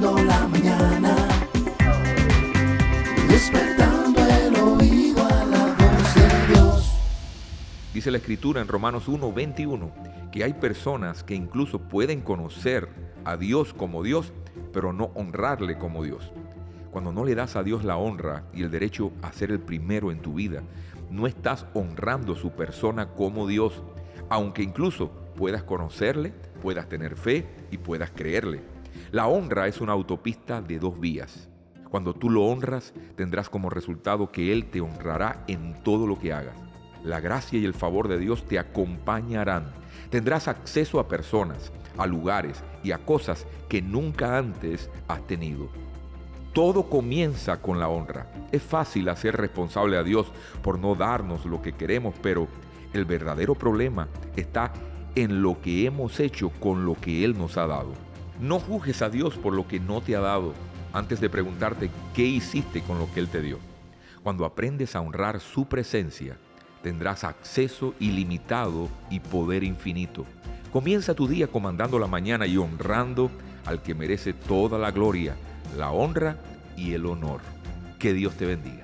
La mañana. Despertando el oído a la de Dios. Dice la escritura en Romanos 1:21 que hay personas que incluso pueden conocer a Dios como Dios, pero no honrarle como Dios. Cuando no le das a Dios la honra y el derecho a ser el primero en tu vida, no estás honrando su persona como Dios, aunque incluso puedas conocerle, puedas tener fe y puedas creerle. La honra es una autopista de dos vías. Cuando tú lo honras, tendrás como resultado que Él te honrará en todo lo que hagas. La gracia y el favor de Dios te acompañarán. Tendrás acceso a personas, a lugares y a cosas que nunca antes has tenido. Todo comienza con la honra. Es fácil hacer responsable a Dios por no darnos lo que queremos, pero el verdadero problema está en lo que hemos hecho con lo que Él nos ha dado. No juzgues a Dios por lo que no te ha dado antes de preguntarte qué hiciste con lo que Él te dio. Cuando aprendes a honrar su presencia, tendrás acceso ilimitado y poder infinito. Comienza tu día comandando la mañana y honrando al que merece toda la gloria la honra y el honor. Que Dios te bendiga.